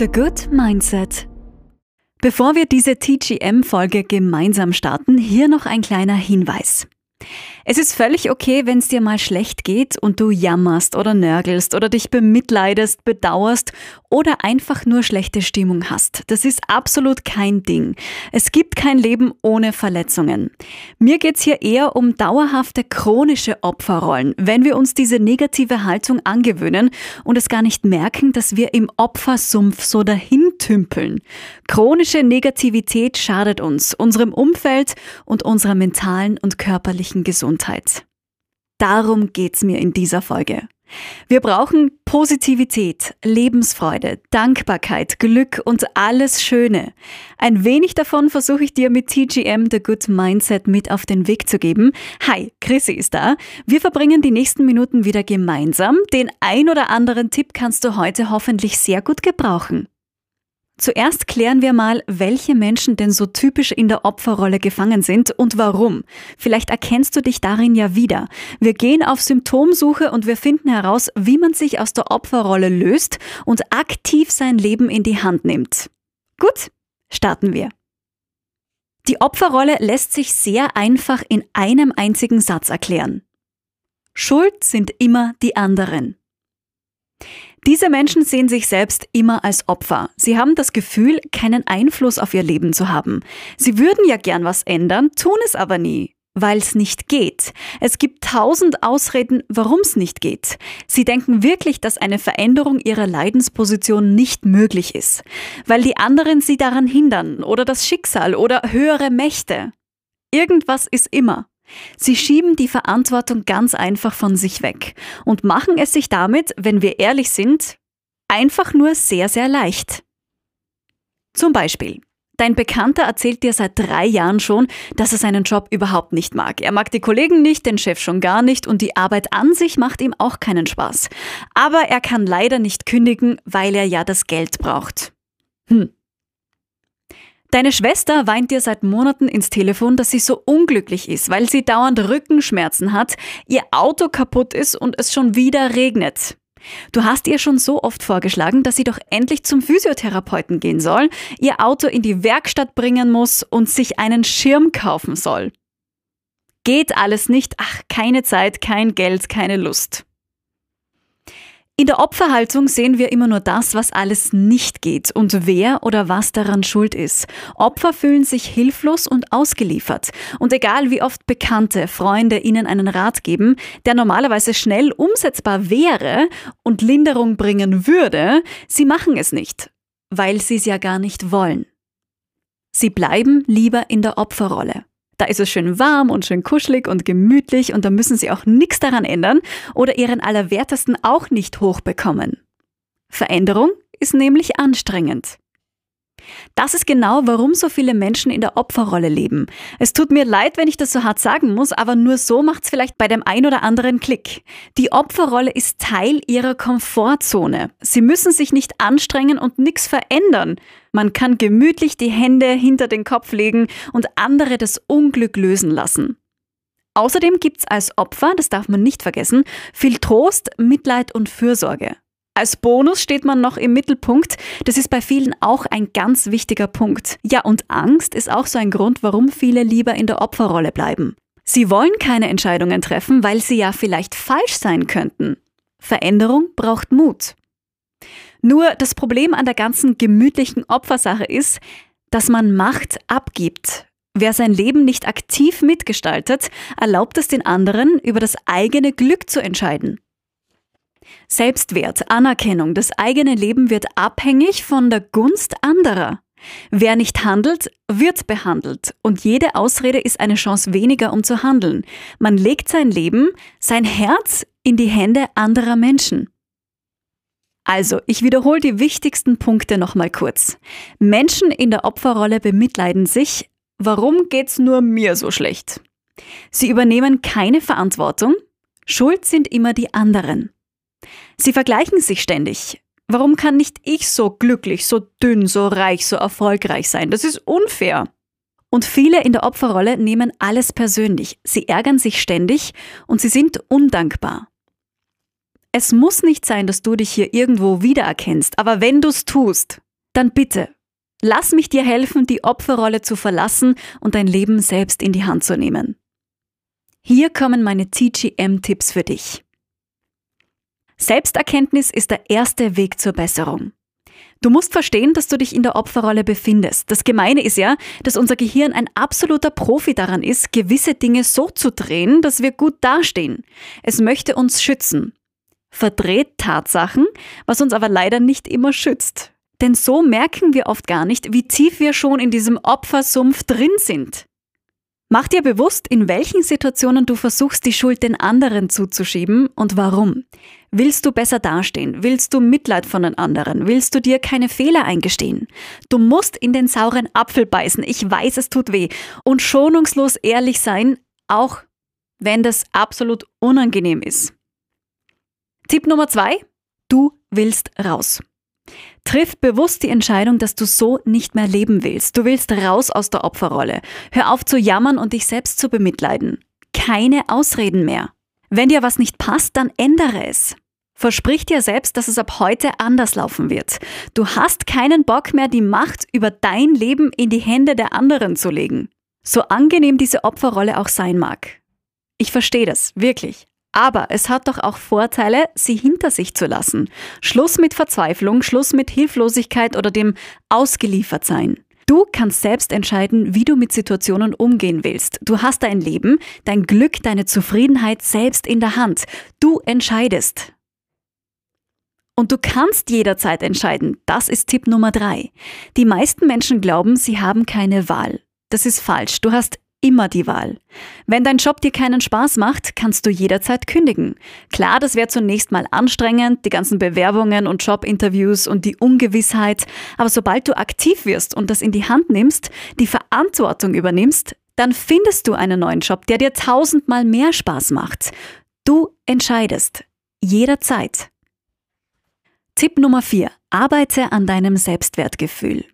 The Good Mindset. Bevor wir diese TGM-Folge gemeinsam starten, hier noch ein kleiner Hinweis. Es ist völlig okay, wenn es dir mal schlecht geht und du jammerst oder nörgelst oder dich bemitleidest, bedauerst oder einfach nur schlechte Stimmung hast. Das ist absolut kein Ding. Es gibt kein Leben ohne Verletzungen. Mir geht's hier eher um dauerhafte chronische Opferrollen, wenn wir uns diese negative Haltung angewöhnen und es gar nicht merken, dass wir im Opfersumpf so dahin tümpeln. Chronische Negativität schadet uns, unserem Umfeld und unserer mentalen und körperlichen Gesundheit. Darum geht's mir in dieser Folge. Wir brauchen Positivität, Lebensfreude, Dankbarkeit, Glück und alles Schöne. Ein wenig davon versuche ich dir mit TGM The Good Mindset mit auf den Weg zu geben. Hi, Chrissy ist da. Wir verbringen die nächsten Minuten wieder gemeinsam. Den ein oder anderen Tipp kannst du heute hoffentlich sehr gut gebrauchen. Zuerst klären wir mal, welche Menschen denn so typisch in der Opferrolle gefangen sind und warum. Vielleicht erkennst du dich darin ja wieder. Wir gehen auf Symptomsuche und wir finden heraus, wie man sich aus der Opferrolle löst und aktiv sein Leben in die Hand nimmt. Gut, starten wir. Die Opferrolle lässt sich sehr einfach in einem einzigen Satz erklären. Schuld sind immer die anderen. Diese Menschen sehen sich selbst immer als Opfer. Sie haben das Gefühl, keinen Einfluss auf ihr Leben zu haben. Sie würden ja gern was ändern, tun es aber nie weil es nicht geht. Es gibt tausend Ausreden, warum es nicht geht. Sie denken wirklich, dass eine Veränderung ihrer Leidensposition nicht möglich ist, weil die anderen sie daran hindern oder das Schicksal oder höhere Mächte. Irgendwas ist immer. Sie schieben die Verantwortung ganz einfach von sich weg und machen es sich damit, wenn wir ehrlich sind, einfach nur sehr, sehr leicht. Zum Beispiel, dein Bekannter erzählt dir seit drei Jahren schon, dass er seinen Job überhaupt nicht mag. Er mag die Kollegen nicht, den Chef schon gar nicht und die Arbeit an sich macht ihm auch keinen Spaß. Aber er kann leider nicht kündigen, weil er ja das Geld braucht. Hm, Deine Schwester weint dir seit Monaten ins Telefon, dass sie so unglücklich ist, weil sie dauernd Rückenschmerzen hat, ihr Auto kaputt ist und es schon wieder regnet. Du hast ihr schon so oft vorgeschlagen, dass sie doch endlich zum Physiotherapeuten gehen soll, ihr Auto in die Werkstatt bringen muss und sich einen Schirm kaufen soll. Geht alles nicht, ach, keine Zeit, kein Geld, keine Lust. In der Opferhaltung sehen wir immer nur das, was alles nicht geht und wer oder was daran schuld ist. Opfer fühlen sich hilflos und ausgeliefert. Und egal wie oft Bekannte, Freunde ihnen einen Rat geben, der normalerweise schnell umsetzbar wäre und Linderung bringen würde, sie machen es nicht, weil sie es ja gar nicht wollen. Sie bleiben lieber in der Opferrolle. Da ist es schön warm und schön kuschelig und gemütlich und da müssen sie auch nichts daran ändern oder ihren Allerwertesten auch nicht hochbekommen. Veränderung ist nämlich anstrengend. Das ist genau, warum so viele Menschen in der Opferrolle leben. Es tut mir leid, wenn ich das so hart sagen muss, aber nur so macht es vielleicht bei dem ein oder anderen Klick. Die Opferrolle ist Teil ihrer Komfortzone. Sie müssen sich nicht anstrengen und nichts verändern. Man kann gemütlich die Hände hinter den Kopf legen und andere das Unglück lösen lassen. Außerdem gibt's als Opfer, das darf man nicht vergessen, viel Trost, Mitleid und Fürsorge. Als Bonus steht man noch im Mittelpunkt. Das ist bei vielen auch ein ganz wichtiger Punkt. Ja, und Angst ist auch so ein Grund, warum viele lieber in der Opferrolle bleiben. Sie wollen keine Entscheidungen treffen, weil sie ja vielleicht falsch sein könnten. Veränderung braucht Mut. Nur das Problem an der ganzen gemütlichen Opfersache ist, dass man Macht abgibt. Wer sein Leben nicht aktiv mitgestaltet, erlaubt es den anderen, über das eigene Glück zu entscheiden. Selbstwert, Anerkennung, das eigene Leben wird abhängig von der Gunst anderer. Wer nicht handelt, wird behandelt und jede Ausrede ist eine Chance weniger, um zu handeln. Man legt sein Leben, sein Herz in die Hände anderer Menschen. Also, ich wiederhole die wichtigsten Punkte nochmal kurz. Menschen in der Opferrolle bemitleiden sich. Warum geht's nur mir so schlecht? Sie übernehmen keine Verantwortung. Schuld sind immer die anderen. Sie vergleichen sich ständig. Warum kann nicht ich so glücklich, so dünn, so reich, so erfolgreich sein? Das ist unfair. Und viele in der Opferrolle nehmen alles persönlich. Sie ärgern sich ständig und sie sind undankbar. Es muss nicht sein, dass du dich hier irgendwo wiedererkennst, aber wenn du es tust, dann bitte, lass mich dir helfen, die Opferrolle zu verlassen und dein Leben selbst in die Hand zu nehmen. Hier kommen meine TGM-Tipps für dich. Selbsterkenntnis ist der erste Weg zur Besserung. Du musst verstehen, dass du dich in der Opferrolle befindest. Das Gemeine ist ja, dass unser Gehirn ein absoluter Profi daran ist, gewisse Dinge so zu drehen, dass wir gut dastehen. Es möchte uns schützen. Verdreht Tatsachen, was uns aber leider nicht immer schützt. Denn so merken wir oft gar nicht, wie tief wir schon in diesem Opfersumpf drin sind. Mach dir bewusst, in welchen Situationen du versuchst, die Schuld den anderen zuzuschieben und warum. Willst du besser dastehen? Willst du Mitleid von den anderen? Willst du dir keine Fehler eingestehen? Du musst in den sauren Apfel beißen. Ich weiß, es tut weh. Und schonungslos ehrlich sein, auch wenn das absolut unangenehm ist. Tipp Nummer zwei. Du willst raus. Triff bewusst die Entscheidung, dass du so nicht mehr leben willst. Du willst raus aus der Opferrolle. Hör auf zu jammern und dich selbst zu bemitleiden. Keine Ausreden mehr. Wenn dir was nicht passt, dann ändere es. Versprich dir selbst, dass es ab heute anders laufen wird. Du hast keinen Bock mehr, die Macht über dein Leben in die Hände der anderen zu legen. So angenehm diese Opferrolle auch sein mag. Ich verstehe das, wirklich. Aber es hat doch auch Vorteile, sie hinter sich zu lassen. Schluss mit Verzweiflung, Schluss mit Hilflosigkeit oder dem Ausgeliefertsein. Du kannst selbst entscheiden, wie du mit Situationen umgehen willst. Du hast dein Leben, dein Glück, deine Zufriedenheit selbst in der Hand. Du entscheidest. Und du kannst jederzeit entscheiden. Das ist Tipp Nummer drei. Die meisten Menschen glauben, sie haben keine Wahl. Das ist falsch. Du hast immer die Wahl. Wenn dein Job dir keinen Spaß macht, kannst du jederzeit kündigen. Klar, das wäre zunächst mal anstrengend, die ganzen Bewerbungen und Jobinterviews und die Ungewissheit, aber sobald du aktiv wirst und das in die Hand nimmst, die Verantwortung übernimmst, dann findest du einen neuen Job, der dir tausendmal mehr Spaß macht. Du entscheidest. Jederzeit. Tipp Nummer 4. Arbeite an deinem Selbstwertgefühl.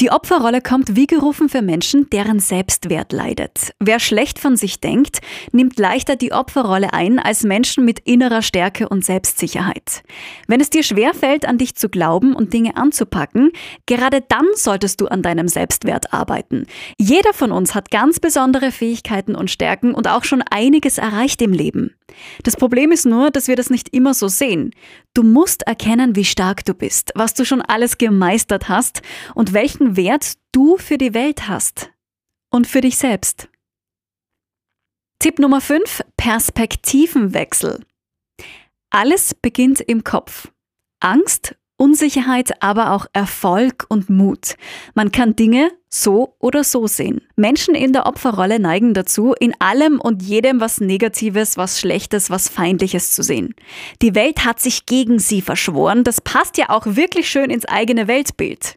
Die Opferrolle kommt wie gerufen für Menschen, deren Selbstwert leidet. Wer schlecht von sich denkt, nimmt leichter die Opferrolle ein als Menschen mit innerer Stärke und Selbstsicherheit. Wenn es dir schwerfällt, an dich zu glauben und Dinge anzupacken, gerade dann solltest du an deinem Selbstwert arbeiten. Jeder von uns hat ganz besondere Fähigkeiten und Stärken und auch schon einiges erreicht im Leben. Das Problem ist nur, dass wir das nicht immer so sehen. Du musst erkennen, wie stark du bist, was du schon alles gemeistert hast und welchen Wert du für die Welt hast und für dich selbst. Tipp Nummer 5. Perspektivenwechsel. Alles beginnt im Kopf. Angst Unsicherheit, aber auch Erfolg und Mut. Man kann Dinge so oder so sehen. Menschen in der Opferrolle neigen dazu, in allem und jedem was Negatives, was Schlechtes, was Feindliches zu sehen. Die Welt hat sich gegen sie verschworen. Das passt ja auch wirklich schön ins eigene Weltbild.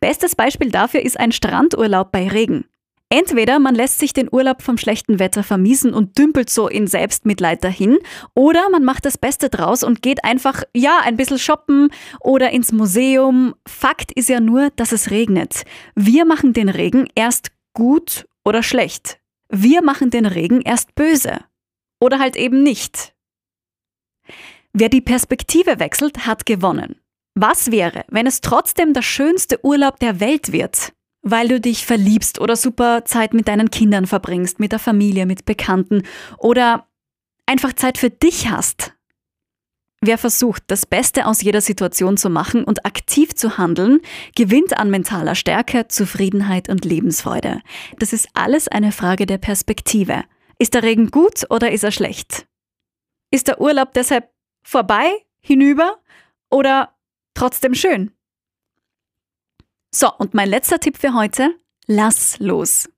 Bestes Beispiel dafür ist ein Strandurlaub bei Regen. Entweder man lässt sich den Urlaub vom schlechten Wetter vermiesen und dümpelt so in Selbstmitleid dahin, oder man macht das Beste draus und geht einfach, ja, ein bisschen shoppen oder ins Museum. Fakt ist ja nur, dass es regnet. Wir machen den Regen erst gut oder schlecht. Wir machen den Regen erst böse. Oder halt eben nicht. Wer die Perspektive wechselt, hat gewonnen. Was wäre, wenn es trotzdem der schönste Urlaub der Welt wird? Weil du dich verliebst oder super Zeit mit deinen Kindern verbringst, mit der Familie, mit Bekannten oder einfach Zeit für dich hast. Wer versucht, das Beste aus jeder Situation zu machen und aktiv zu handeln, gewinnt an mentaler Stärke, Zufriedenheit und Lebensfreude. Das ist alles eine Frage der Perspektive. Ist der Regen gut oder ist er schlecht? Ist der Urlaub deshalb vorbei, hinüber oder trotzdem schön? So, und mein letzter Tipp für heute, lass los.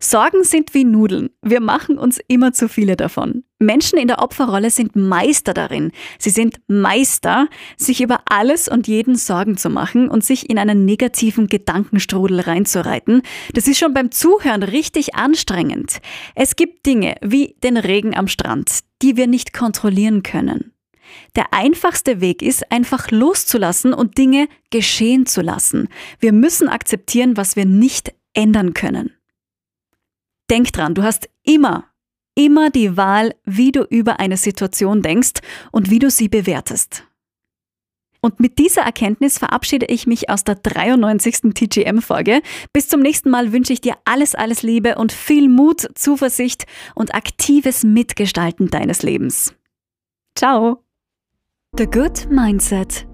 Sorgen sind wie Nudeln. Wir machen uns immer zu viele davon. Menschen in der Opferrolle sind Meister darin. Sie sind Meister, sich über alles und jeden Sorgen zu machen und sich in einen negativen Gedankenstrudel reinzureiten. Das ist schon beim Zuhören richtig anstrengend. Es gibt Dinge wie den Regen am Strand, die wir nicht kontrollieren können. Der einfachste Weg ist, einfach loszulassen und Dinge geschehen zu lassen. Wir müssen akzeptieren, was wir nicht ändern können. Denk dran, du hast immer, immer die Wahl, wie du über eine Situation denkst und wie du sie bewertest. Und mit dieser Erkenntnis verabschiede ich mich aus der 93. TGM-Folge. Bis zum nächsten Mal wünsche ich dir alles, alles Liebe und viel Mut, Zuversicht und aktives Mitgestalten deines Lebens. Ciao! The Good Mindset